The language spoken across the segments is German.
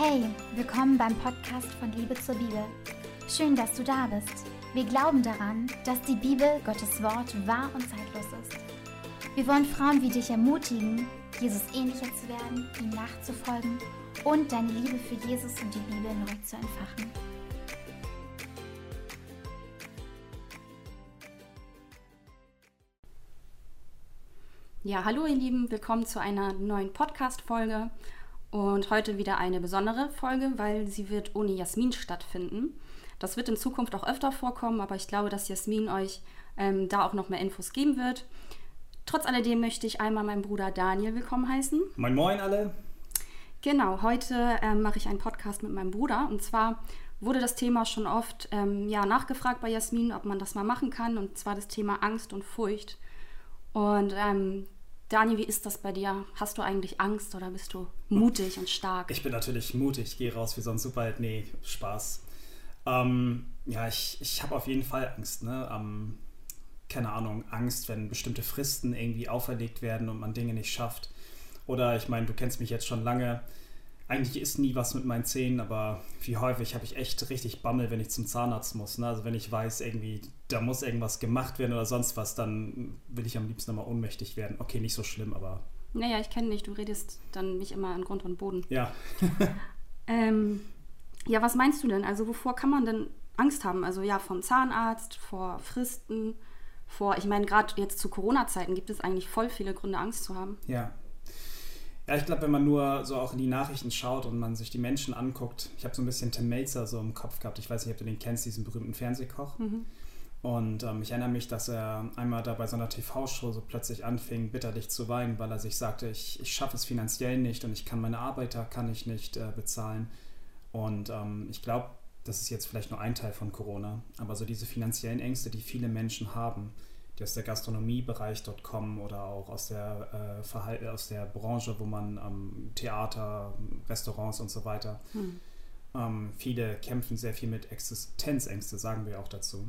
Hey, willkommen beim Podcast von Liebe zur Bibel. Schön, dass du da bist. Wir glauben daran, dass die Bibel, Gottes Wort, wahr und zeitlos ist. Wir wollen Frauen wie dich ermutigen, Jesus ähnlicher zu werden, ihm nachzufolgen und deine Liebe für Jesus und die Bibel neu zu entfachen. Ja, hallo ihr Lieben, willkommen zu einer neuen Podcast-Folge. Und heute wieder eine besondere Folge, weil sie wird ohne Jasmin stattfinden. Das wird in Zukunft auch öfter vorkommen, aber ich glaube, dass Jasmin euch ähm, da auch noch mehr Infos geben wird. Trotz alledem möchte ich einmal meinen Bruder Daniel willkommen heißen. Moin Moin alle. Genau, heute ähm, mache ich einen Podcast mit meinem Bruder. Und zwar wurde das Thema schon oft ähm, ja, nachgefragt bei Jasmin, ob man das mal machen kann. Und zwar das Thema Angst und Furcht. Und ähm, Daniel, wie ist das bei dir? Hast du eigentlich Angst oder bist du mutig und stark? Ich bin natürlich mutig, gehe raus wie so ein Superheld. Nee, Spaß. Ähm, ja, ich, ich habe auf jeden Fall Angst. Ne? Ähm, keine Ahnung, Angst, wenn bestimmte Fristen irgendwie auferlegt werden und man Dinge nicht schafft. Oder ich meine, du kennst mich jetzt schon lange eigentlich ist nie was mit meinen Zähnen, aber wie häufig habe ich echt richtig Bammel, wenn ich zum Zahnarzt muss. Ne? Also wenn ich weiß, irgendwie, da muss irgendwas gemacht werden oder sonst was, dann will ich am liebsten immer ohnmächtig werden. Okay, nicht so schlimm, aber. Naja, ich kenne dich, du redest dann mich immer an Grund und Boden. Ja. ähm, ja, was meinst du denn? Also wovor kann man denn Angst haben? Also ja, vom Zahnarzt, vor Fristen, vor, ich meine, gerade jetzt zu Corona-Zeiten gibt es eigentlich voll viele Gründe, Angst zu haben. Ja, ja, ich glaube, wenn man nur so auch in die Nachrichten schaut und man sich die Menschen anguckt, ich habe so ein bisschen Tim Melzer so im Kopf gehabt. Ich weiß nicht, ob du den kennst, diesen berühmten Fernsehkoch. Mhm. Und ähm, ich erinnere mich, dass er einmal da bei so einer TV-Show so plötzlich anfing, bitterlich zu weinen, weil er sich sagte, ich, ich schaffe es finanziell nicht und ich kann meine Arbeiter kann ich nicht äh, bezahlen. Und ähm, ich glaube, das ist jetzt vielleicht nur ein Teil von Corona, aber so diese finanziellen Ängste, die viele Menschen haben, die aus der Gastronomiebereich dort kommen oder auch aus der, äh, aus der Branche, wo man ähm, Theater, Restaurants und so weiter. Hm. Ähm, viele kämpfen sehr viel mit Existenzängste, sagen wir auch dazu.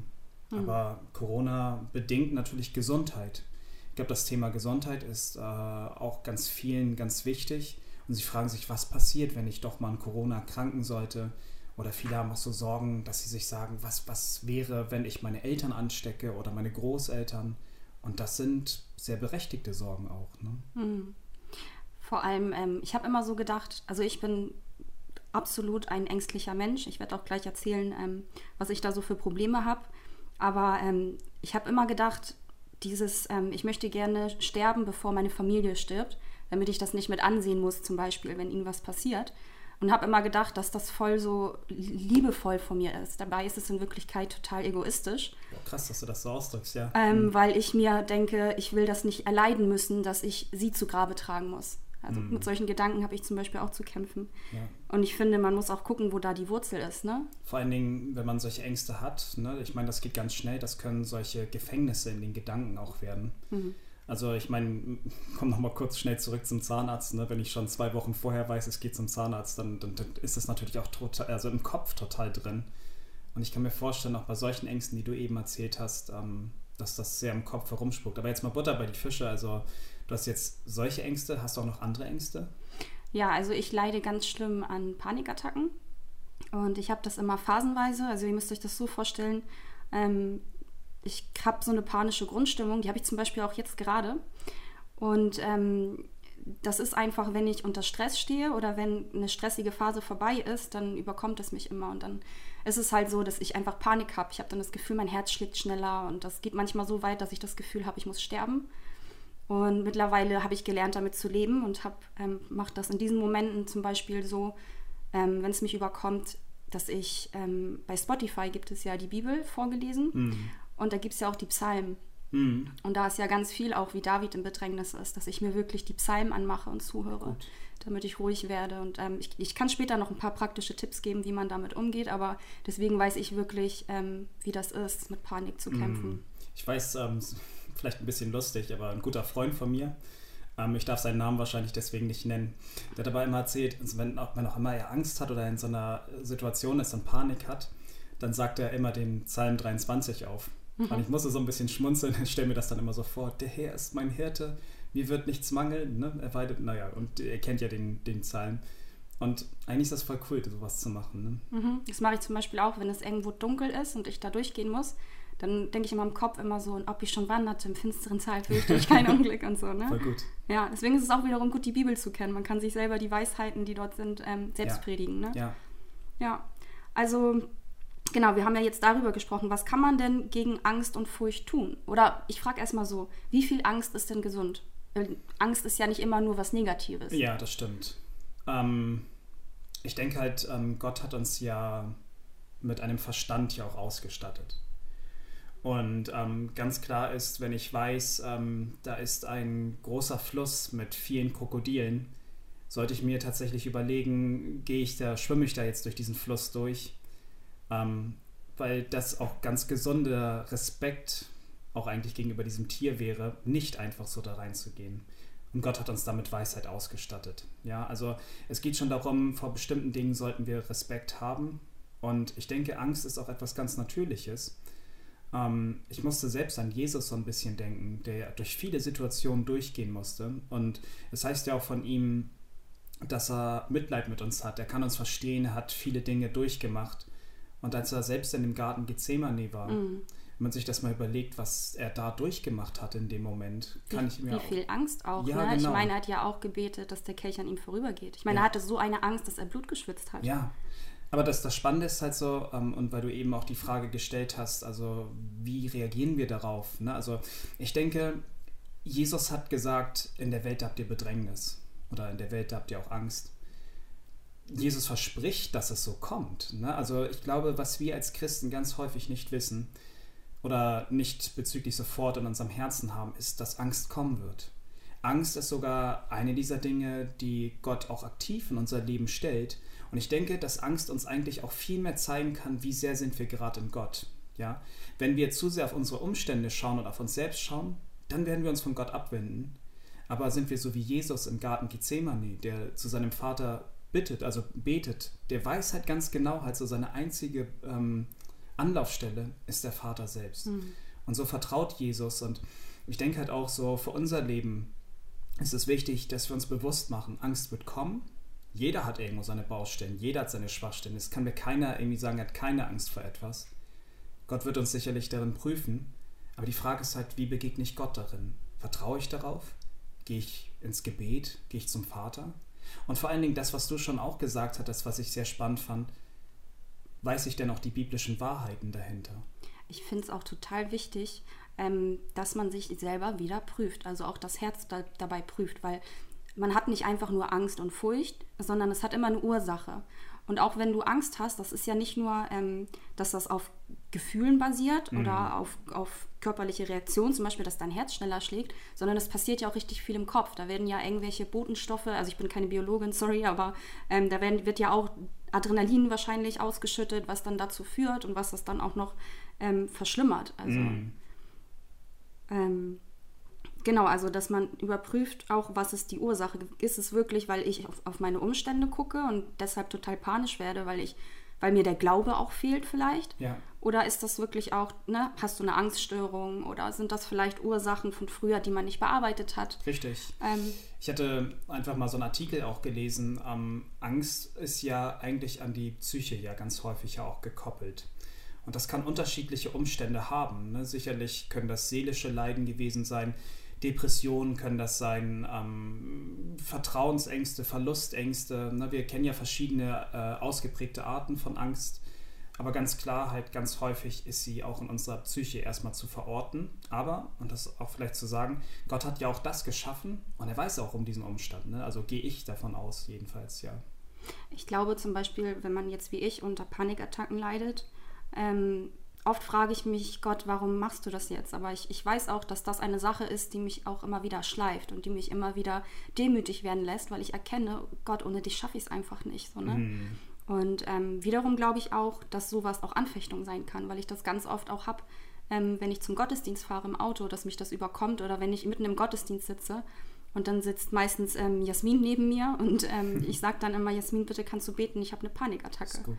Hm. Aber Corona bedingt natürlich Gesundheit. Ich glaube, das Thema Gesundheit ist äh, auch ganz vielen ganz wichtig. Und sie fragen sich, was passiert, wenn ich doch mal an Corona erkranken sollte? Oder viele haben auch so Sorgen, dass sie sich sagen, was, was wäre, wenn ich meine Eltern anstecke oder meine Großeltern. Und das sind sehr berechtigte Sorgen auch. Ne? Mhm. Vor allem, ähm, ich habe immer so gedacht, also ich bin absolut ein ängstlicher Mensch. Ich werde auch gleich erzählen, ähm, was ich da so für Probleme habe. Aber ähm, ich habe immer gedacht, dieses, ähm, ich möchte gerne sterben, bevor meine Familie stirbt, damit ich das nicht mit ansehen muss, zum Beispiel, wenn ihnen was passiert und habe immer gedacht, dass das voll so liebevoll von mir ist. Dabei ist es in Wirklichkeit total egoistisch. Krass, dass du das so ausdrückst, ja. Ähm, mhm. Weil ich mir denke, ich will das nicht erleiden müssen, dass ich sie zu Grabe tragen muss. Also mhm. mit solchen Gedanken habe ich zum Beispiel auch zu kämpfen. Ja. Und ich finde, man muss auch gucken, wo da die Wurzel ist. Ne? Vor allen Dingen, wenn man solche Ängste hat, ne? ich meine, das geht ganz schnell, das können solche Gefängnisse in den Gedanken auch werden. Mhm. Also ich meine, komm noch mal kurz schnell zurück zum Zahnarzt. Ne? Wenn ich schon zwei Wochen vorher weiß, es geht zum Zahnarzt, dann, dann, dann ist es natürlich auch total, also im Kopf total drin. Und ich kann mir vorstellen, auch bei solchen Ängsten, die du eben erzählt hast, ähm, dass das sehr im Kopf herumspuckt. Aber jetzt mal Butter bei die Fische. Also du hast jetzt solche Ängste, hast du auch noch andere Ängste? Ja, also ich leide ganz schlimm an Panikattacken. Und ich habe das immer phasenweise. Also ihr müsst euch das so vorstellen. Ähm, ich habe so eine panische Grundstimmung, die habe ich zum Beispiel auch jetzt gerade. Und ähm, das ist einfach, wenn ich unter Stress stehe oder wenn eine stressige Phase vorbei ist, dann überkommt es mich immer. Und dann ist es halt so, dass ich einfach Panik habe. Ich habe dann das Gefühl, mein Herz schlägt schneller und das geht manchmal so weit, dass ich das Gefühl habe, ich muss sterben. Und mittlerweile habe ich gelernt, damit zu leben und ähm, mache das in diesen Momenten zum Beispiel so, ähm, wenn es mich überkommt, dass ich ähm, bei Spotify gibt es ja die Bibel vorgelesen. Mhm. Und da gibt es ja auch die Psalmen. Mhm. Und da ist ja ganz viel auch, wie David im Bedrängnis ist, dass ich mir wirklich die Psalmen anmache und zuhöre, Gut. damit ich ruhig werde. Und ähm, ich, ich, kann später noch ein paar praktische Tipps geben, wie man damit umgeht, aber deswegen weiß ich wirklich, ähm, wie das ist, mit Panik zu kämpfen. Mhm. Ich weiß, ähm, vielleicht ein bisschen lustig, aber ein guter Freund von mir, ähm, ich darf seinen Namen wahrscheinlich deswegen nicht nennen, der hat aber immer erzählt, also wenn, auch, wenn auch immer er Angst hat oder in so einer Situation ist und Panik hat, dann sagt er immer den Psalm 23 auf. Mhm. Und ich musste so ein bisschen schmunzeln, ich stelle mir das dann immer so vor, der Herr ist mein Hirte, mir wird nichts mangeln, ne? er weidet, naja, und er kennt ja den, den Psalm. Und eigentlich ist das voll cool, sowas zu machen. Ne? Mhm. Das mache ich zum Beispiel auch, wenn es irgendwo dunkel ist und ich da durchgehen muss. Dann denke ich in meinem Kopf immer so, ob ich schon wanderte im finsteren Zeit, fürchte ich kein Unglück und so. Ne? Voll gut. Ja, deswegen ist es auch wiederum gut, die Bibel zu kennen. Man kann sich selber die Weisheiten, die dort sind, ähm, selbst ja. predigen. Ne? Ja. Ja, also genau, wir haben ja jetzt darüber gesprochen, was kann man denn gegen Angst und Furcht tun? Oder ich frage erstmal so, wie viel Angst ist denn gesund? Angst ist ja nicht immer nur was Negatives. Ja, das stimmt. Ähm, ich denke halt, ähm, Gott hat uns ja mit einem Verstand ja auch ausgestattet. Und ähm, ganz klar ist, wenn ich weiß, ähm, da ist ein großer Fluss mit vielen Krokodilen, sollte ich mir tatsächlich überlegen, gehe ich da, schwimme ich da jetzt durch diesen Fluss durch? Ähm, weil das auch ganz gesunder Respekt auch eigentlich gegenüber diesem Tier wäre, nicht einfach so da reinzugehen. Und Gott hat uns damit Weisheit ausgestattet. Ja, also es geht schon darum, vor bestimmten Dingen sollten wir Respekt haben. Und ich denke, Angst ist auch etwas ganz Natürliches. Ähm, ich musste selbst an Jesus so ein bisschen denken, der durch viele Situationen durchgehen musste. Und es heißt ja auch von ihm, dass er Mitleid mit uns hat. Er kann uns verstehen, er hat viele Dinge durchgemacht. Und als er selbst in dem Garten Gethsemane war, mhm wenn man sich das mal überlegt, was er da durchgemacht hat in dem Moment, kann wie, ich mir Wie viel Angst auch, ja, ne? Genau. Ich meine, er hat ja auch gebetet, dass der Kelch an ihm vorübergeht. Ich meine, ja. er hatte so eine Angst, dass er Blut geschwitzt hat. Ja, aber das, das Spannende ist halt so, ähm, und weil du eben auch die Frage gestellt hast, also wie reagieren wir darauf? Ne? Also ich denke, Jesus hat gesagt, in der Welt habt ihr Bedrängnis oder in der Welt habt ihr auch Angst. Jesus verspricht, dass es so kommt. Ne? Also ich glaube, was wir als Christen ganz häufig nicht wissen, oder nicht bezüglich sofort in unserem Herzen haben, ist, dass Angst kommen wird. Angst ist sogar eine dieser Dinge, die Gott auch aktiv in unser Leben stellt. Und ich denke, dass Angst uns eigentlich auch viel mehr zeigen kann, wie sehr sind wir gerade in Gott. Ja? Wenn wir zu sehr auf unsere Umstände schauen und auf uns selbst schauen, dann werden wir uns von Gott abwenden. Aber sind wir so wie Jesus im Garten Gethsemane, der zu seinem Vater bittet, also betet, der weiß halt ganz genau, halt so seine einzige ähm, Anlaufstelle ist der Vater selbst. Mhm. Und so vertraut Jesus. Und ich denke halt auch so, für unser Leben ist es wichtig, dass wir uns bewusst machen, Angst wird kommen. Jeder hat irgendwo seine Baustellen, jeder hat seine Schwachstellen. Es kann mir keiner irgendwie sagen, er hat keine Angst vor etwas. Gott wird uns sicherlich darin prüfen. Aber die Frage ist halt, wie begegne ich Gott darin? Vertraue ich darauf? Gehe ich ins Gebet? Gehe ich zum Vater? Und vor allen Dingen das, was du schon auch gesagt hattest, was ich sehr spannend fand, weiß ich denn auch die biblischen Wahrheiten dahinter? Ich finde es auch total wichtig, ähm, dass man sich selber wieder prüft, also auch das Herz da, dabei prüft, weil man hat nicht einfach nur Angst und Furcht, sondern es hat immer eine Ursache. Und auch wenn du Angst hast, das ist ja nicht nur, ähm, dass das auf Gefühlen basiert mhm. oder auf, auf körperliche Reaktionen, zum Beispiel, dass dein Herz schneller schlägt, sondern es passiert ja auch richtig viel im Kopf. Da werden ja irgendwelche Botenstoffe, also ich bin keine Biologin, sorry, aber ähm, da werden, wird ja auch Adrenalin wahrscheinlich ausgeschüttet, was dann dazu führt und was das dann auch noch ähm, verschlimmert. Also mm. ähm, genau, also dass man überprüft auch, was ist die Ursache. Ist es wirklich, weil ich auf, auf meine Umstände gucke und deshalb total panisch werde, weil ich weil mir der Glaube auch fehlt vielleicht? Ja. Oder ist das wirklich auch, ne, hast du eine Angststörung oder sind das vielleicht Ursachen von früher, die man nicht bearbeitet hat? Richtig. Ähm, ich hatte einfach mal so einen Artikel auch gelesen. Ähm, Angst ist ja eigentlich an die Psyche ja ganz häufig ja auch gekoppelt. Und das kann unterschiedliche Umstände haben. Ne? Sicherlich können das seelische Leiden gewesen sein, Depressionen können das sein, ähm, Vertrauensängste, Verlustängste. Ne? Wir kennen ja verschiedene äh, ausgeprägte Arten von Angst. Aber ganz klar, halt ganz häufig ist sie auch in unserer Psyche erstmal zu verorten. Aber, und das auch vielleicht zu sagen, Gott hat ja auch das geschaffen und er weiß auch um diesen Umstand. Ne? Also gehe ich davon aus, jedenfalls, ja. Ich glaube zum Beispiel, wenn man jetzt wie ich unter Panikattacken leidet, ähm, oft frage ich mich, Gott, warum machst du das jetzt? Aber ich, ich weiß auch, dass das eine Sache ist, die mich auch immer wieder schleift und die mich immer wieder demütig werden lässt, weil ich erkenne, Gott, ohne dich schaffe ich es einfach nicht. So, ne? Mhm. Und ähm, wiederum glaube ich auch, dass sowas auch Anfechtung sein kann, weil ich das ganz oft auch habe, ähm, wenn ich zum Gottesdienst fahre im Auto, dass mich das überkommt oder wenn ich mitten im Gottesdienst sitze und dann sitzt meistens ähm, Jasmin neben mir und ähm, ich sage dann immer, Jasmin, bitte kannst du beten, ich habe eine Panikattacke. Ist gut.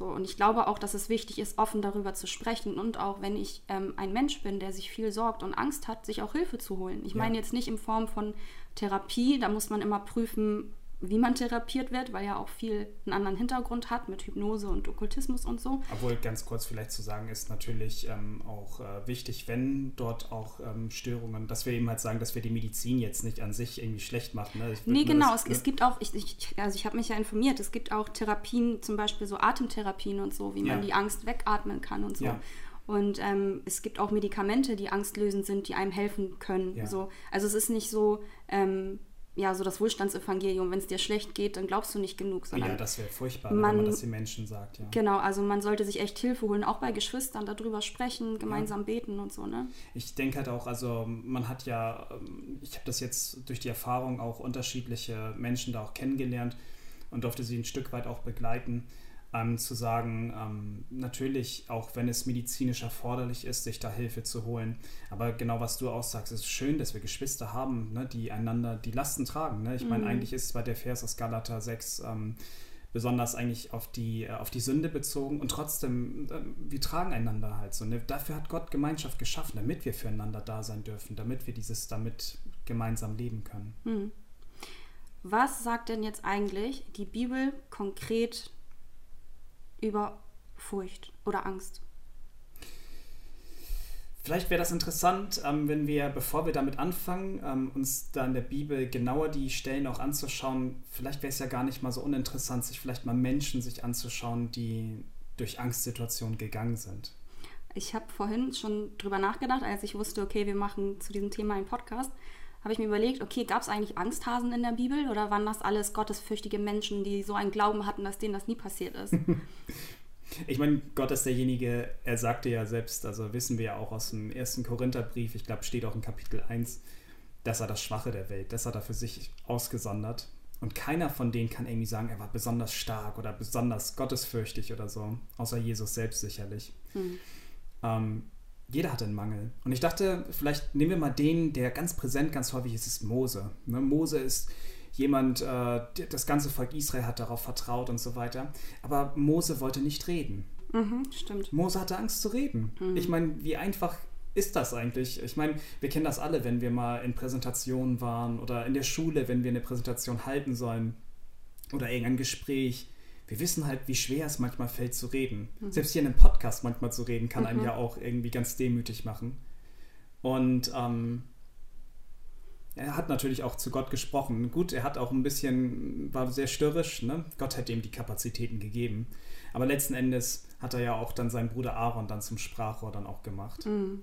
So, und ich glaube auch, dass es wichtig ist, offen darüber zu sprechen und auch wenn ich ähm, ein Mensch bin, der sich viel sorgt und Angst hat, sich auch Hilfe zu holen. Ich ja. meine jetzt nicht in Form von Therapie, da muss man immer prüfen, wie man therapiert wird, weil ja auch viel einen anderen Hintergrund hat mit Hypnose und Okkultismus und so. Obwohl ganz kurz vielleicht zu sagen ist natürlich ähm, auch äh, wichtig, wenn dort auch ähm, Störungen, dass wir eben halt sagen, dass wir die Medizin jetzt nicht an sich irgendwie schlecht machen. Ne? Nee, genau. Das, es, ne? es, gibt auch, ich, ich, also ich habe mich ja informiert, es gibt auch Therapien, zum Beispiel so Atemtherapien und so, wie man ja. die Angst wegatmen kann und so. Ja. Und ähm, es gibt auch Medikamente, die angstlösend sind, die einem helfen können. Ja. So. Also es ist nicht so, ähm, ja, so das Wohlstandsevangelium, wenn es dir schlecht geht, dann glaubst du nicht genug. Sondern ja, das wäre furchtbar, man, wenn man das den Menschen sagt. Ja. Genau, also man sollte sich echt Hilfe holen, auch bei Geschwistern, darüber sprechen, gemeinsam ja. beten und so, ne? Ich denke halt auch, also man hat ja, ähm, ich habe das jetzt durch die Erfahrung auch unterschiedliche Menschen da auch kennengelernt und durfte sie ein Stück weit auch begleiten ähm, zu sagen, ähm, natürlich, auch wenn es medizinisch erforderlich ist, sich da Hilfe zu holen. Aber genau was du auch sagst, es ist schön, dass wir Geschwister haben, ne, die einander die Lasten tragen. Ne? Ich mhm. meine, eigentlich ist bei der Vers aus Galater 6 ähm, besonders eigentlich auf die, äh, auf die Sünde bezogen und trotzdem, äh, wir tragen einander halt so. Ne? Dafür hat Gott Gemeinschaft geschaffen, damit wir füreinander da sein dürfen, damit wir dieses damit gemeinsam leben können. Mhm. Was sagt denn jetzt eigentlich die Bibel konkret über Furcht oder Angst. Vielleicht wäre das interessant, ähm, wenn wir, bevor wir damit anfangen, ähm, uns da in der Bibel genauer die Stellen auch anzuschauen. Vielleicht wäre es ja gar nicht mal so uninteressant, sich vielleicht mal Menschen sich anzuschauen, die durch Angstsituationen gegangen sind. Ich habe vorhin schon drüber nachgedacht, als ich wusste, okay, wir machen zu diesem Thema einen Podcast habe ich mir überlegt, okay, gab es eigentlich Angsthasen in der Bibel oder waren das alles gottesfürchtige Menschen, die so einen Glauben hatten, dass denen das nie passiert ist? ich meine, Gott ist derjenige, er sagte ja selbst, also wissen wir ja auch aus dem ersten Korintherbrief, ich glaube, steht auch in Kapitel 1, dass er das Schwache der Welt, das hat er für sich ausgesondert. Und keiner von denen kann irgendwie sagen, er war besonders stark oder besonders gottesfürchtig oder so, außer Jesus selbst sicherlich. Hm. Ähm, jeder hat einen Mangel. Und ich dachte, vielleicht nehmen wir mal den, der ganz präsent, ganz häufig ist, ist Mose. Ne? Mose ist jemand, äh, das ganze Volk Israel hat darauf vertraut und so weiter. Aber Mose wollte nicht reden. Mhm, stimmt. Mose hatte Angst zu reden. Mhm. Ich meine, wie einfach ist das eigentlich? Ich meine, wir kennen das alle, wenn wir mal in Präsentationen waren oder in der Schule, wenn wir eine Präsentation halten sollen oder irgendein Gespräch wir wissen halt, wie schwer es manchmal fällt zu reden. Mhm. Selbst hier in einem Podcast manchmal zu reden, kann mhm. einem ja auch irgendwie ganz demütig machen. Und ähm, er hat natürlich auch zu Gott gesprochen. Gut, er hat auch ein bisschen, war sehr störrisch, ne? Gott hätte ihm die Kapazitäten gegeben. Aber letzten Endes hat er ja auch dann seinen Bruder Aaron dann zum Sprachrohr dann auch gemacht. Mhm.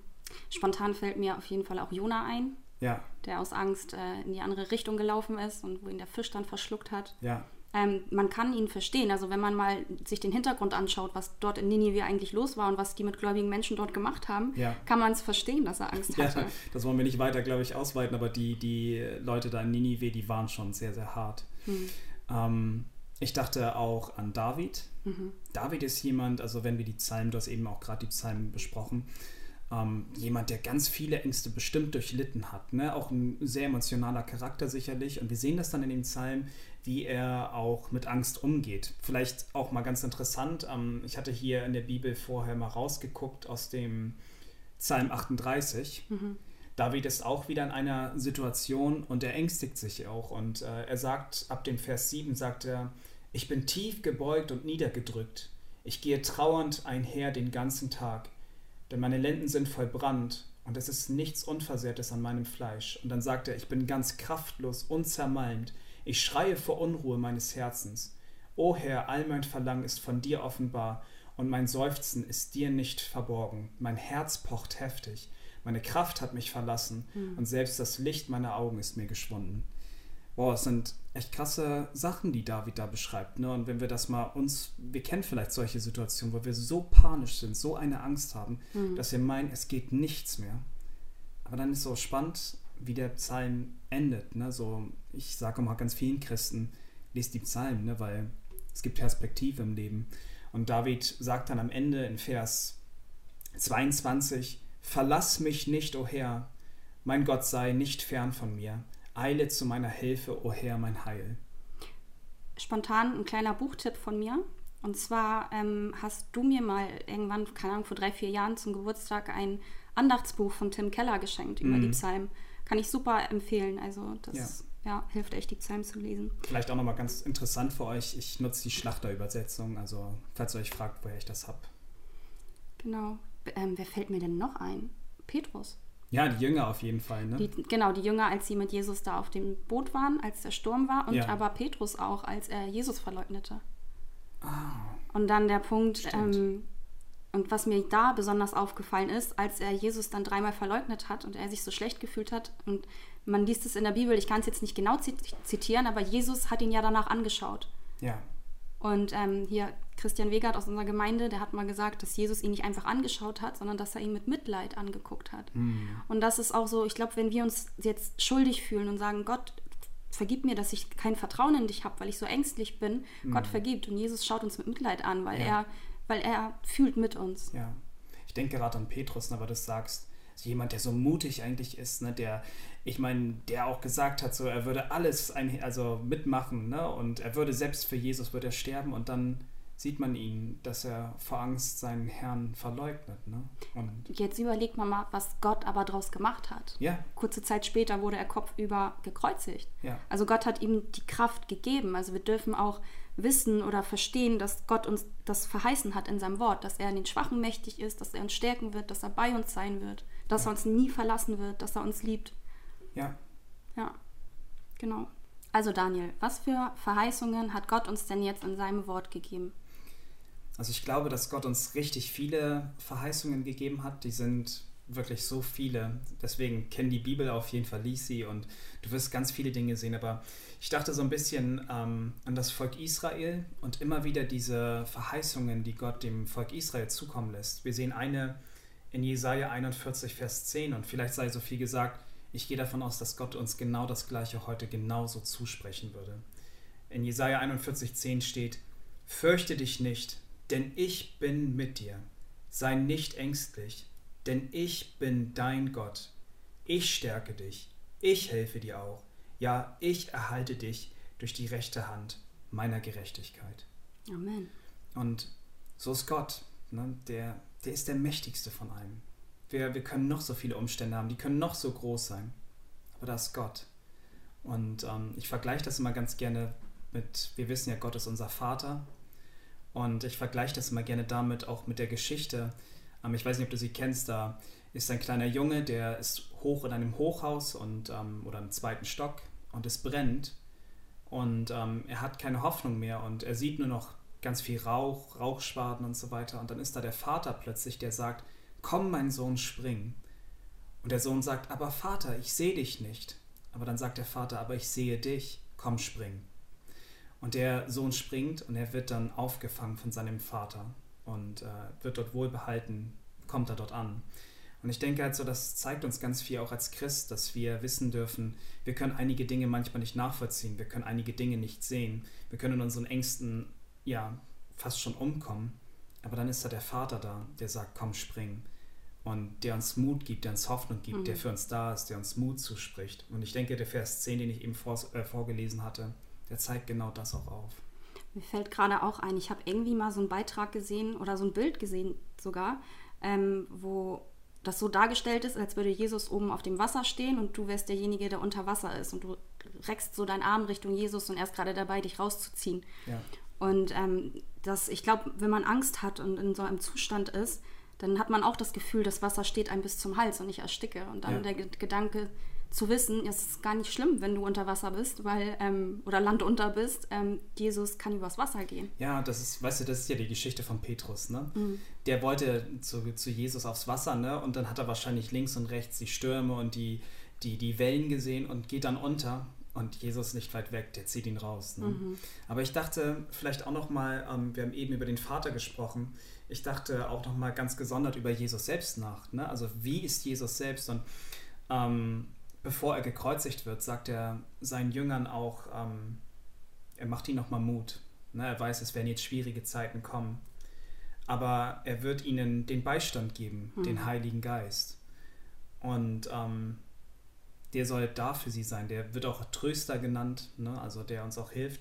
Spontan fällt mir auf jeden Fall auch Jona ein. Ja. Der aus Angst äh, in die andere Richtung gelaufen ist und wo ihn der Fisch dann verschluckt hat. Ja ähm, man kann ihn verstehen. Also wenn man mal sich den Hintergrund anschaut, was dort in Ninive eigentlich los war und was die mit gläubigen Menschen dort gemacht haben, ja. kann man es verstehen, dass er Angst hatte. Ja, das wollen wir nicht weiter, glaube ich, ausweiten, aber die, die Leute da in Ninive, die waren schon sehr, sehr hart. Hm. Ähm, ich dachte auch an David. Mhm. David ist jemand, also wenn wir die Psalmen, du hast eben auch gerade die Psalmen besprochen, ähm, jemand, der ganz viele Ängste bestimmt durchlitten hat. Ne? Auch ein sehr emotionaler Charakter sicherlich. Und wir sehen das dann in den Psalmen, wie er auch mit Angst umgeht. Vielleicht auch mal ganz interessant, ähm, ich hatte hier in der Bibel vorher mal rausgeguckt aus dem Psalm 38. Mhm. David ist auch wieder in einer Situation und er ängstigt sich auch. Und äh, er sagt, ab dem Vers 7 sagt er, ich bin tief gebeugt und niedergedrückt. Ich gehe trauernd einher den ganzen Tag, denn meine Lenden sind vollbrannt und es ist nichts Unversehrtes an meinem Fleisch. Und dann sagt er, ich bin ganz kraftlos, unzermalmt. Ich schreie vor Unruhe meines Herzens. O Herr, all mein Verlangen ist von dir offenbar, und mein Seufzen ist dir nicht verborgen. Mein Herz pocht heftig, meine Kraft hat mich verlassen, mhm. und selbst das Licht meiner Augen ist mir geschwunden. Wow, es sind echt krasse Sachen, die David da beschreibt. Ne? Und wenn wir das mal uns, wir kennen vielleicht solche Situationen, wo wir so panisch sind, so eine Angst haben, mhm. dass wir meinen, es geht nichts mehr. Aber dann ist so spannend, wie der Psalm endet. Ne? So, ich sage mal ganz vielen Christen, lest die Psalmen, ne? weil es gibt Perspektive im Leben. Und David sagt dann am Ende in Vers 22, Verlass mich nicht, o Herr, mein Gott sei nicht fern von mir, eile zu meiner Hilfe, o Herr, mein Heil. Spontan ein kleiner Buchtipp von mir. Und zwar ähm, hast du mir mal irgendwann, keine Ahnung, vor drei, vier Jahren zum Geburtstag ein Andachtsbuch von Tim Keller geschenkt über mm. die Psalmen kann ich super empfehlen. Also das, ja, hilft echt, die Psalmen zu lesen. Vielleicht auch nochmal ganz interessant für euch, ich nutze die Schlachterübersetzung, also falls ihr euch fragt, woher ich das habe. Genau. Ähm, wer fällt mir denn noch ein? Petrus. Ja, die Jünger auf jeden Fall, ne? Die, genau, die Jünger, als sie mit Jesus da auf dem Boot waren, als der Sturm war und Ja. aber Petrus auch, als er Jesus verleugnete. Ah, Und dann der Punkt, ähm, und was mir da besonders aufgefallen ist, als er Jesus dann dreimal verleugnet hat und er sich so schlecht gefühlt hat, und man liest es in der Bibel, ich kann es jetzt nicht genau zit- zitieren, aber Jesus hat ihn ja danach angeschaut. ja, Und ähm, hier Christian Wegert aus unserer Gemeinde, der hat mal gesagt, dass Jesus ihn nicht einfach angeschaut hat, sondern dass er ihn mit Mitleid angeguckt hat. Und das ist auch so, ich glaube, wenn wir uns jetzt schuldig fühlen und sagen, Gott, vergib mir, dass ich kein Vertrauen in dich habe, weil ich so ängstlich bin, Gott vergibt. Und Jesus schaut uns mit Mitleid an, weil, Ja. er, weil er fühlt mit uns. ja. Ich denke gerade an Petrus, ne, weil du es sagst, jemand, der so mutig eigentlich ist, ne, der, ich meine, der auch gesagt hat, so er würde alles ein, also mitmachen, ne, und er würde selbst für Jesus würde er sterben und dann sieht man ihn, dass er vor Angst seinen Herrn verleugnet, ne? Und Jetzt überlegt man mal, was Gott aber daraus gemacht hat. ja, Kurze Zeit später wurde er kopfüber gekreuzigt. ja, Also Gott hat ihm die Kraft gegeben. Also wir dürfen auch wissen oder verstehen, dass Gott uns das verheißen hat in seinem Wort, dass er in den Schwachen mächtig ist, dass er uns stärken wird, dass er bei uns sein wird, dass er uns nie verlassen wird, dass er uns liebt. ja. Ja, genau. Also Daniel, was für Verheißungen hat Gott uns denn jetzt in seinem Wort gegeben? Also ich glaube, dass Gott uns richtig viele Verheißungen gegeben hat. Die sind wirklich so viele. Deswegen kenn die Bibel auf jeden Fall, lies sie und du wirst ganz viele Dinge sehen. Aber ich dachte so ein bisschen ähm, an das Volk Israel und immer wieder diese Verheißungen, die Gott dem Volk Israel zukommen lässt. Wir sehen eine in Jesaja 41, Vers 10 und vielleicht sei so viel gesagt, ich gehe davon aus, dass Gott uns genau das Gleiche heute genauso zusprechen würde. In Jesaja 41, 10 steht, Fürchte dich nicht, denn ich bin mit dir. Sei nicht ängstlich, denn ich bin dein Gott. Ich stärke dich, ich helfe dir auch. Ja, ich erhalte dich durch die rechte Hand meiner Gerechtigkeit. Amen. Und so ist Gott. Ne? Der, der ist der mächtigste von allen. Wir, wir können noch so viele Umstände haben, die können noch so groß sein. Aber da ist Gott. Und ähm, ich vergleiche das immer ganz gerne mit, wir wissen ja, Gott ist unser Vater. Und ich vergleiche das immer gerne damit, auch mit der Geschichte. Ähm, ich weiß nicht, ob du sie kennst, da ist ein kleiner Junge, der ist hoch in einem Hochhaus und, ähm, oder im zweiten Stock und es brennt. Und ähm, er hat keine Hoffnung mehr und er sieht nur noch ganz viel Rauch, Rauchschwaden und so weiter. Und dann ist da der Vater plötzlich, der sagt, komm mein Sohn, spring. Und der Sohn sagt, aber Vater, ich sehe dich nicht. Aber dann sagt der Vater, aber ich sehe dich, komm, spring. Und der Sohn springt und er wird dann aufgefangen von seinem Vater und äh, wird dort wohlbehalten, kommt er dort an. Und ich denke halt so, das zeigt uns ganz viel auch als Christ, dass wir wissen dürfen, wir können einige Dinge manchmal nicht nachvollziehen, wir können einige Dinge nicht sehen, wir können in unseren Ängsten ja fast schon umkommen, aber dann ist da der Vater da, der sagt, komm, spring. Und der uns Mut gibt, der uns Hoffnung gibt, Mhm. der für uns da ist, der uns Mut zuspricht. Und ich denke, der Vers 10, den ich eben vor, äh, vorgelesen hatte, der zeigt genau das auch auf. Mir fällt gerade auch ein, ich habe irgendwie mal so einen Beitrag gesehen oder so ein Bild gesehen sogar, ähm, wo das so dargestellt ist, als würde Jesus oben auf dem Wasser stehen und du wärst derjenige, der unter Wasser ist und du reckst so deinen Arm Richtung Jesus und er ist gerade dabei, dich rauszuziehen. Ja. Und ähm, das, ich glaube, wenn man Angst hat und in so einem Zustand ist, dann hat man auch das Gefühl, das Wasser steht einem bis zum Hals und ich ersticke. Und dann Ja. der Ge- Gedanke zu wissen, es ist gar nicht schlimm, wenn du unter Wasser bist, weil ähm, oder landunter bist. Ähm, Jesus kann übers Wasser gehen. Ja, das ist, weißt du, das ist ja die Geschichte von Petrus, ne? Der wollte zu, zu Jesus aufs Wasser, ne? Und dann hat er wahrscheinlich links und rechts die Stürme und die, die, die Wellen gesehen und geht dann unter. Und Jesus nicht weit weg, der zieht ihn raus. Ne? Aber ich dachte vielleicht auch noch mal, ähm, wir haben eben über den Vater gesprochen, ich dachte auch noch mal ganz gesondert über Jesus selbst nach. Ne? Also wie ist Jesus selbst? Und ähm, bevor er gekreuzigt wird, sagt er seinen Jüngern auch, ähm, er macht ihnen nochmal Mut. Ne, er weiß, es werden jetzt schwierige Zeiten kommen. Aber er wird ihnen den Beistand geben, den Heiligen Geist. Und ähm, der soll da für sie sein. Der wird auch Tröster genannt, ne, also der uns auch hilft.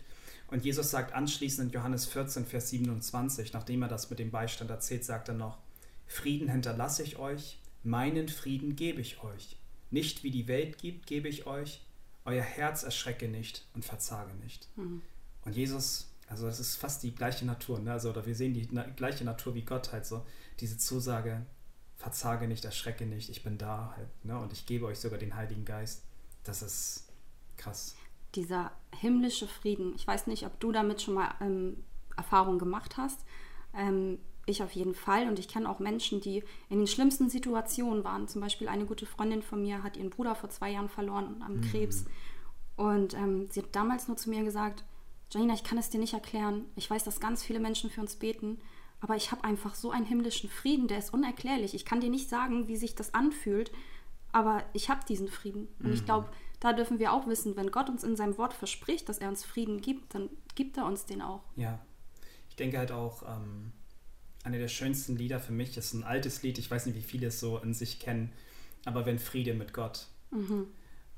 Und Jesus sagt anschließend in Johannes 14, Vers 27, nachdem er das mit dem Beistand erzählt, sagt er noch, Frieden hinterlasse ich euch, meinen Frieden gebe ich euch. Nicht wie die Welt gibt, gebe ich euch. euer Herz erschrecke nicht und verzage nicht. Mhm. Und Jesus, also das ist fast die gleiche Natur, ne? also, oder wir sehen die na gleiche Natur wie Gott halt so, diese Zusage, verzage nicht, erschrecke nicht, ich bin da halt, ne? und ich gebe euch sogar den Heiligen Geist. Das ist krass. Dieser himmlische Frieden, ich weiß nicht, ob du damit schon mal ähm, Erfahrung gemacht hast. Ähm, ich auf jeden Fall. Und ich kenne auch Menschen, die in den schlimmsten Situationen waren. Zum Beispiel eine gute Freundin von mir hat ihren Bruder vor zwei Jahren verloren am mhm. Krebs. Und ähm, sie hat damals nur zu mir gesagt, Janina, ich kann es dir nicht erklären. Ich weiß, dass ganz viele Menschen für uns beten, aber ich habe einfach so einen himmlischen Frieden, der ist unerklärlich. Ich kann dir nicht sagen, wie sich das anfühlt, aber ich habe diesen Frieden. Und mhm. ich glaube, da dürfen wir auch wissen, wenn Gott uns in seinem Wort verspricht, dass er uns Frieden gibt, dann gibt er uns den auch. Ja, ich denke halt auch, ähm, eine der schönsten Lieder für mich ist ein altes Lied, ich weiß nicht, wie viele es so in sich kennen, aber wenn Friede mit Gott. Mhm.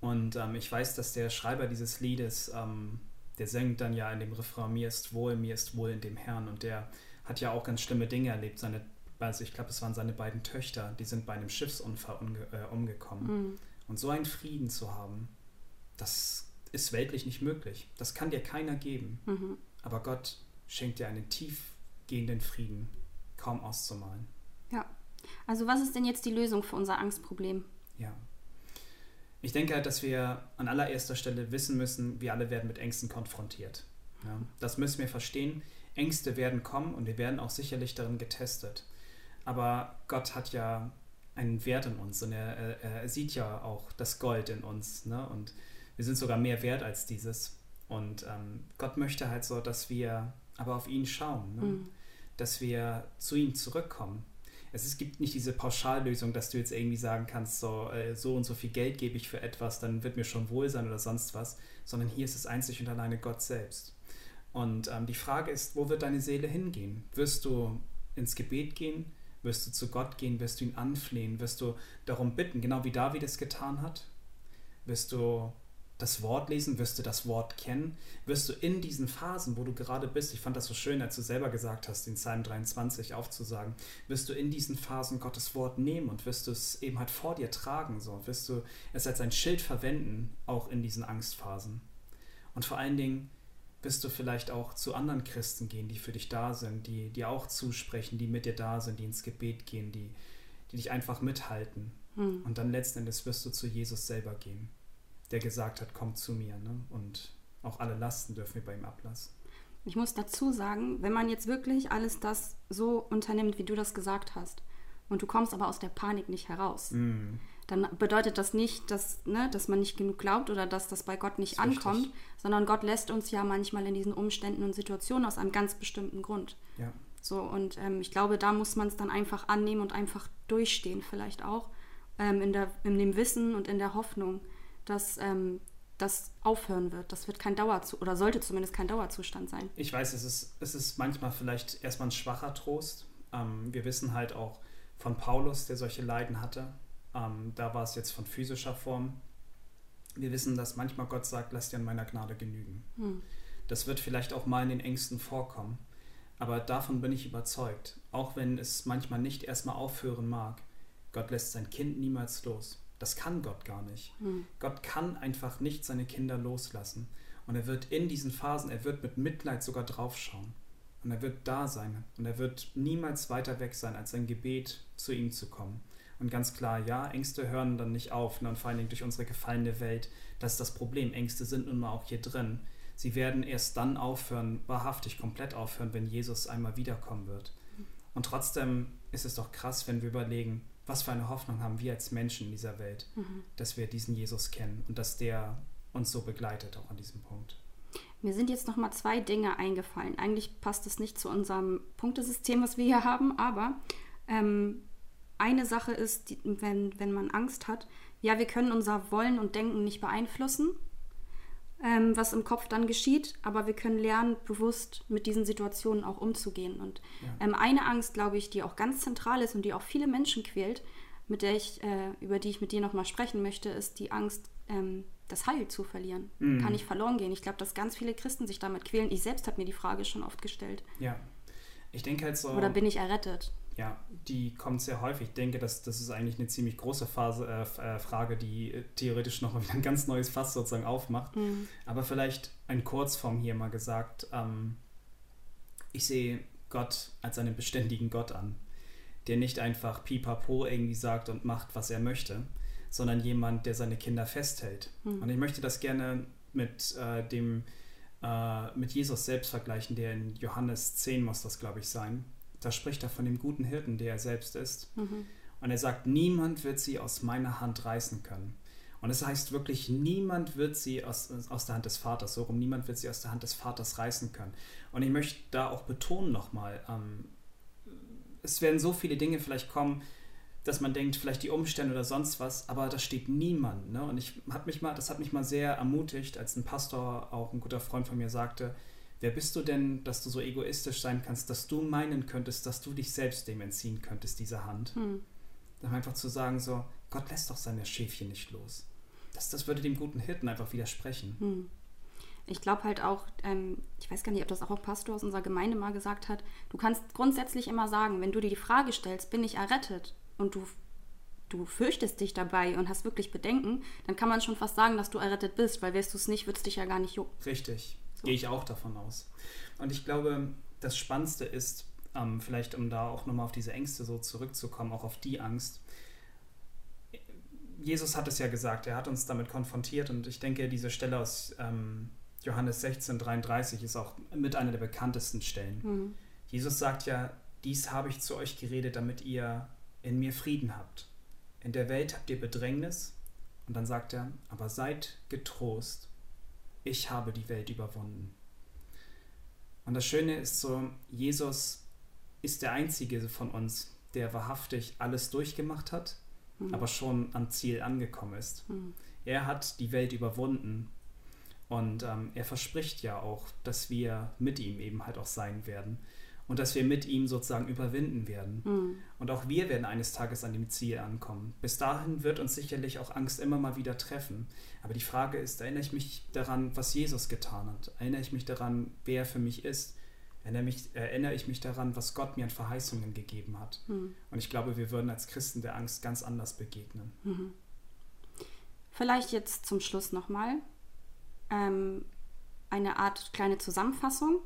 Und ähm, ich weiß, dass der Schreiber dieses Liedes, ähm, der singt dann ja in dem Refrain, mir ist wohl, mir ist wohl in dem Herrn. Und der hat ja auch ganz schlimme Dinge erlebt. Seine, also ich glaube, es waren seine beiden Töchter, die sind bei einem Schiffsunfall umge äh, umgekommen. Mhm. Und so einen Frieden zu haben, das ist weltlich nicht möglich. Das kann dir keiner geben. Mhm. Aber Gott schenkt dir einen tiefgehenden Frieden kaum auszumalen. Ja. Also was ist denn jetzt die Lösung für unser Angstproblem? Ja. Ich denke halt, dass wir an allererster Stelle wissen müssen, wir alle werden mit Ängsten konfrontiert. Ja, das müssen wir verstehen. Ängste werden kommen und wir werden auch sicherlich darin getestet. Aber Gott hat ja einen Wert in uns und er, er, sieht ja auch das Gold in uns. Ne? Und wir sind sogar mehr wert als dieses. Und ähm, Gott möchte halt so, dass wir aber auf ihn schauen. Ne? Mhm dass wir zu ihm zurückkommen. Es, gibt nicht diese Pauschallösung, dass du jetzt irgendwie sagen kannst, so, äh, so und so viel Geld gebe ich für etwas, dann wird mir schon wohl sein oder sonst was, sondern hier ist es einzig und alleine Gott selbst. Und ähm, die Frage ist, wo wird deine Seele hingehen? Wirst du ins Gebet gehen? Wirst du zu Gott gehen? Wirst du ihn anflehen? Wirst du darum bitten, genau wie David es getan hat? Wirst du das Wort lesen, wirst du das Wort kennen, wirst du in diesen Phasen, wo du gerade bist, ich fand das so schön, als du selber gesagt hast, den Psalm 23 aufzusagen, wirst du in diesen Phasen Gottes Wort nehmen und wirst du es eben halt vor dir tragen, so wirst du es als ein Schild verwenden, auch in diesen Angstphasen. Und vor allen Dingen wirst du vielleicht auch zu anderen Christen gehen, die für dich da sind, die dir auch zusprechen, die mit dir da sind, die ins Gebet gehen, die, die dich einfach mithalten. Hm. Und dann letzten Endes wirst du zu Jesus selber gehen der gesagt hat, komm zu mir. Ne? Und auch alle Lasten dürfen wir bei ihm ablassen. Ich muss dazu sagen, wenn man jetzt wirklich alles das so unternimmt, wie du das gesagt hast, und du kommst aber aus der Panik nicht heraus, mm. dann bedeutet das nicht, dass, ne, dass man nicht genug glaubt oder dass das bei Gott nicht ankommt, richtig. sondern Gott lässt uns ja manchmal in diesen Umständen und Situationen aus einem ganz bestimmten Grund. Ja. So, und ähm, ich glaube, da muss man es dann einfach annehmen und einfach durchstehen, vielleicht auch, ähm, in, der, in dem Wissen und in der Hoffnung, dass ähm, das aufhören wird. Das wird kein Dauerzustand oder sollte zumindest kein Dauerzustand sein. Ich weiß, es ist, es ist manchmal vielleicht erstmal ein schwacher Trost. Ähm, wir wissen halt auch von Paulus, der solche Leiden hatte. Ähm, da war es jetzt von physischer Form. Wir wissen, dass manchmal Gott sagt, lass dir an meiner Gnade genügen. Hm. Das wird vielleicht auch mal in den Ängsten vorkommen. Aber davon bin ich überzeugt. Auch wenn es manchmal nicht erstmal aufhören mag, Gott lässt sein Kind niemals los. Das kann Gott gar nicht. Mhm. Gott kann einfach nicht seine Kinder loslassen. Und er wird in diesen Phasen, er wird mit Mitleid sogar draufschauen. Und er wird da sein. Und er wird niemals weiter weg sein, als sein Gebet zu ihm zu kommen. Und ganz klar, ja, Ängste hören dann nicht auf. Ne? Und vor allen Dingen durch unsere gefallene Welt. Das ist das Problem. Ängste sind nun mal auch hier drin. Sie werden erst dann aufhören, wahrhaftig komplett aufhören, wenn Jesus einmal wiederkommen wird. Hm. Und trotzdem ist es doch krass, wenn wir überlegen, was für eine Hoffnung haben wir als Menschen in dieser Welt, mhm. dass wir diesen Jesus kennen und dass der uns so begleitet auch an diesem Punkt. Mir sind jetzt noch mal zwei Dinge eingefallen. Eigentlich passt es nicht zu unserem Punktesystem, was wir hier haben, aber ähm, eine Sache ist, die, wenn, wenn man Angst hat, ja, wir können unser Wollen und Denken nicht beeinflussen, ähm, was im Kopf dann geschieht, aber wir können lernen, bewusst mit diesen Situationen auch umzugehen. Und ja. ähm, eine Angst, glaube ich, die auch ganz zentral ist und die auch viele Menschen quält, mit der ich, äh, über die ich mit dir nochmal sprechen möchte, ist die Angst, ähm, das Heil zu verlieren. Mhm. Kann ich verloren gehen? Ich glaube, dass ganz viele Christen sich damit quälen. Ich selbst habe mir die Frage schon oft gestellt. Ja. Ich denke halt so. Oder bin ich errettet? Ja, die kommt sehr häufig. Ich denke, dass das ist eigentlich eine ziemlich große Phase, äh, äh Frage, die äh, theoretisch noch wieder ein ganz neues Fass sozusagen aufmacht. Mhm. Aber vielleicht ein Kurzform hier mal gesagt. Ähm, ich sehe Gott als einen beständigen Gott an, der nicht einfach pipapo irgendwie sagt und macht, was er möchte, sondern jemand, der seine Kinder festhält. Mhm. Und ich möchte das gerne mit äh, dem äh, mit Jesus selbst vergleichen, der in Johannes 10 muss das, glaube ich, sein. Da spricht er von dem guten Hirten, der er selbst ist. Mhm. Und er sagt, niemand wird sie aus meiner Hand reißen können. Und es das heißt wirklich, niemand wird sie aus, aus der Hand des Vaters, so rum, niemand wird sie aus der Hand des Vaters reißen können. Und ich möchte da auch betonen nochmal, ähm, es werden so viele Dinge vielleicht kommen, dass man denkt, vielleicht die Umstände oder sonst was, aber da steht niemand. Ne? Und ich hat mich mal, das hat mich mal sehr ermutigt, als ein Pastor, auch ein guter Freund von mir, sagte, wer bist du denn, dass du so egoistisch sein kannst, dass du meinen könntest, dass du dich selbst dem entziehen könntest, dieser Hand. Hm. Dann einfach zu sagen, so, Gott lässt doch seine Schäfchen nicht los. Das, das würde dem guten Hirten einfach widersprechen. Hm. Ich glaube halt auch, ähm, ich weiß gar nicht, ob das auch ein Pastor aus unserer Gemeinde mal gesagt hat, du kannst grundsätzlich immer sagen, wenn du dir die Frage stellst, bin ich errettet? Und du, du fürchtest dich dabei und hast wirklich Bedenken, dann kann man schon fast sagen, dass du errettet bist, weil wärst du es nicht, würde es dich ja gar nicht jucken. Richtig. Gehe ich auch davon aus. Und ich glaube, das Spannendste ist, ähm, vielleicht um da auch nochmal auf diese Ängste so zurückzukommen, auch auf die Angst. Jesus hat es ja gesagt, er hat uns damit konfrontiert und ich denke, diese Stelle aus ähm, Johannes 16, 33 ist auch mit einer der bekanntesten Stellen. Mhm. Jesus sagt ja, dies habe ich zu euch geredet, damit ihr in mir Frieden habt. In der Welt habt ihr Bedrängnis. Und dann sagt er, aber seid getrost, ich habe die Welt überwunden. Und das Schöne ist so, Jesus ist der Einzige von uns, der wahrhaftig alles durchgemacht hat, mhm. aber schon am Ziel angekommen ist. Mhm. Er hat die Welt überwunden und ähm, er verspricht ja auch, dass wir mit ihm eben halt auch sein werden und dass wir mit ihm sozusagen überwinden werden. Mhm. Und auch wir werden eines Tages an dem Ziel ankommen. Bis dahin wird uns sicherlich auch Angst immer mal wieder treffen. Aber die Frage ist, erinnere ich mich daran, was Jesus getan hat? Erinnere ich mich daran, wer er für mich ist? Erinnere, mich, erinnere ich mich daran, was Gott mir an Verheißungen gegeben hat? Mhm. Und ich glaube, wir würden als Christen der Angst ganz anders begegnen. Mhm. Vielleicht jetzt zum Schluss nochmal ähm, eine Art kleine Zusammenfassung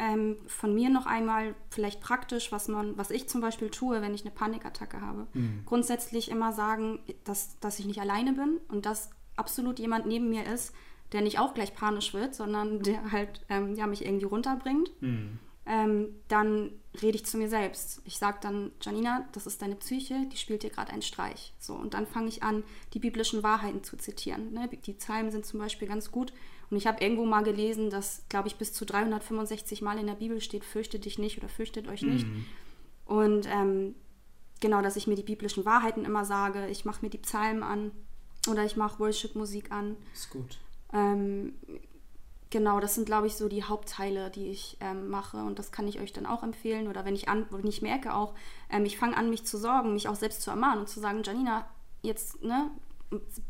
ähm, von mir noch einmal vielleicht praktisch, was man, was ich zum Beispiel tue, wenn ich eine Panikattacke habe. Mhm. Grundsätzlich immer sagen, dass, dass ich nicht alleine bin und dass absolut jemand neben mir ist, der nicht auch gleich panisch wird, sondern der halt ähm, ja, mich irgendwie runterbringt. Mhm. Ähm, dann rede ich zu mir selbst. Ich sage dann, Janina, das ist deine Psyche, die spielt dir gerade einen Streich. So, und dann fange ich an, die biblischen Wahrheiten zu zitieren. Ne? Die Psalmen sind zum Beispiel ganz gut, und ich habe irgendwo mal gelesen, dass, glaube ich, bis zu 365 Mal in der Bibel steht, fürchtet dich nicht oder fürchtet euch nicht. Mhm. Und ähm, genau, dass ich mir die biblischen Wahrheiten immer sage. Ich mache mir die Psalmen an oder ich mache Worship-Musik an. Ist gut. Ähm, genau, das sind, glaube ich, so die Hauptteile, die ich ähm, mache. Und das kann ich euch dann auch empfehlen. Oder wenn ich, an, wenn ich merke auch, ähm, ich fange an, mich zu sorgen, mich auch selbst zu ermahnen und zu sagen, Janina, jetzt, ne,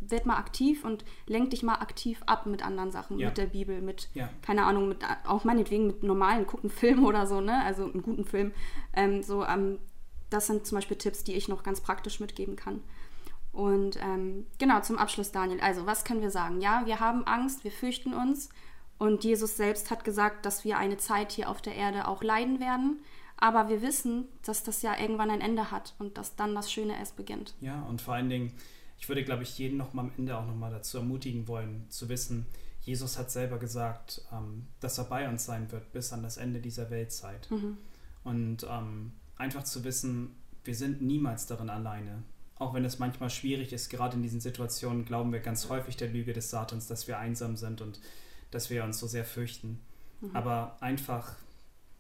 werd mal aktiv und lenk dich mal aktiv ab mit anderen Sachen, ja. mit der Bibel, mit, ja. keine Ahnung, mit, auch meinetwegen mit normalen, gucken Film oder so, ne? Also einen guten Film. Ähm, so, ähm, das sind zum Beispiel Tipps, die ich noch ganz praktisch mitgeben kann. Und ähm, genau, zum Abschluss, Daniel. Also, was können wir sagen? Ja, wir haben Angst, wir fürchten uns. Und Jesus selbst hat gesagt, dass wir eine Zeit hier auf der Erde auch leiden werden. Aber wir wissen, dass das ja irgendwann ein Ende hat und dass dann das Schöne erst beginnt. Ja, und vor allen Dingen, ich würde, glaube ich, jeden noch mal am Ende auch noch mal dazu ermutigen wollen, zu wissen, Jesus hat selber gesagt, ähm, dass er bei uns sein wird bis an das Ende dieser Weltzeit. Mhm. Und ähm, einfach zu wissen, wir sind niemals darin alleine. Auch wenn es manchmal schwierig ist, gerade in diesen Situationen glauben wir ganz häufig der Lüge des Satans, dass wir einsam sind und dass wir uns so sehr fürchten. Mhm. Aber einfach,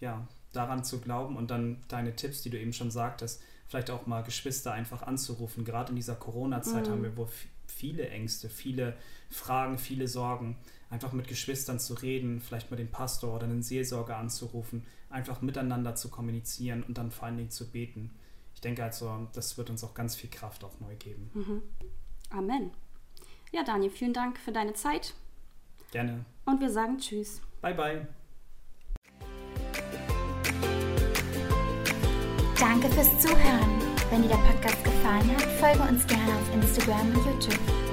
ja, daran zu glauben und dann deine Tipps, die du eben schon sagtest, vielleicht auch mal Geschwister einfach anzurufen. Gerade in dieser Corona-Zeit mhm. haben wir wohl viele Ängste, viele Fragen, viele Sorgen. Einfach mit Geschwistern zu reden, vielleicht mal den Pastor oder einen Seelsorger anzurufen, einfach miteinander zu kommunizieren und dann vor allen Dingen zu beten. Ich denke also, das wird uns auch ganz viel Kraft auch neu geben. Mhm. Amen. Ja, Daniel, vielen Dank für deine Zeit. Gerne. Und wir sagen Tschüss. Bye, bye. Danke fürs Zuhören. Wenn dir der Podcast gefallen hat, folge uns gerne auf Instagram und YouTube.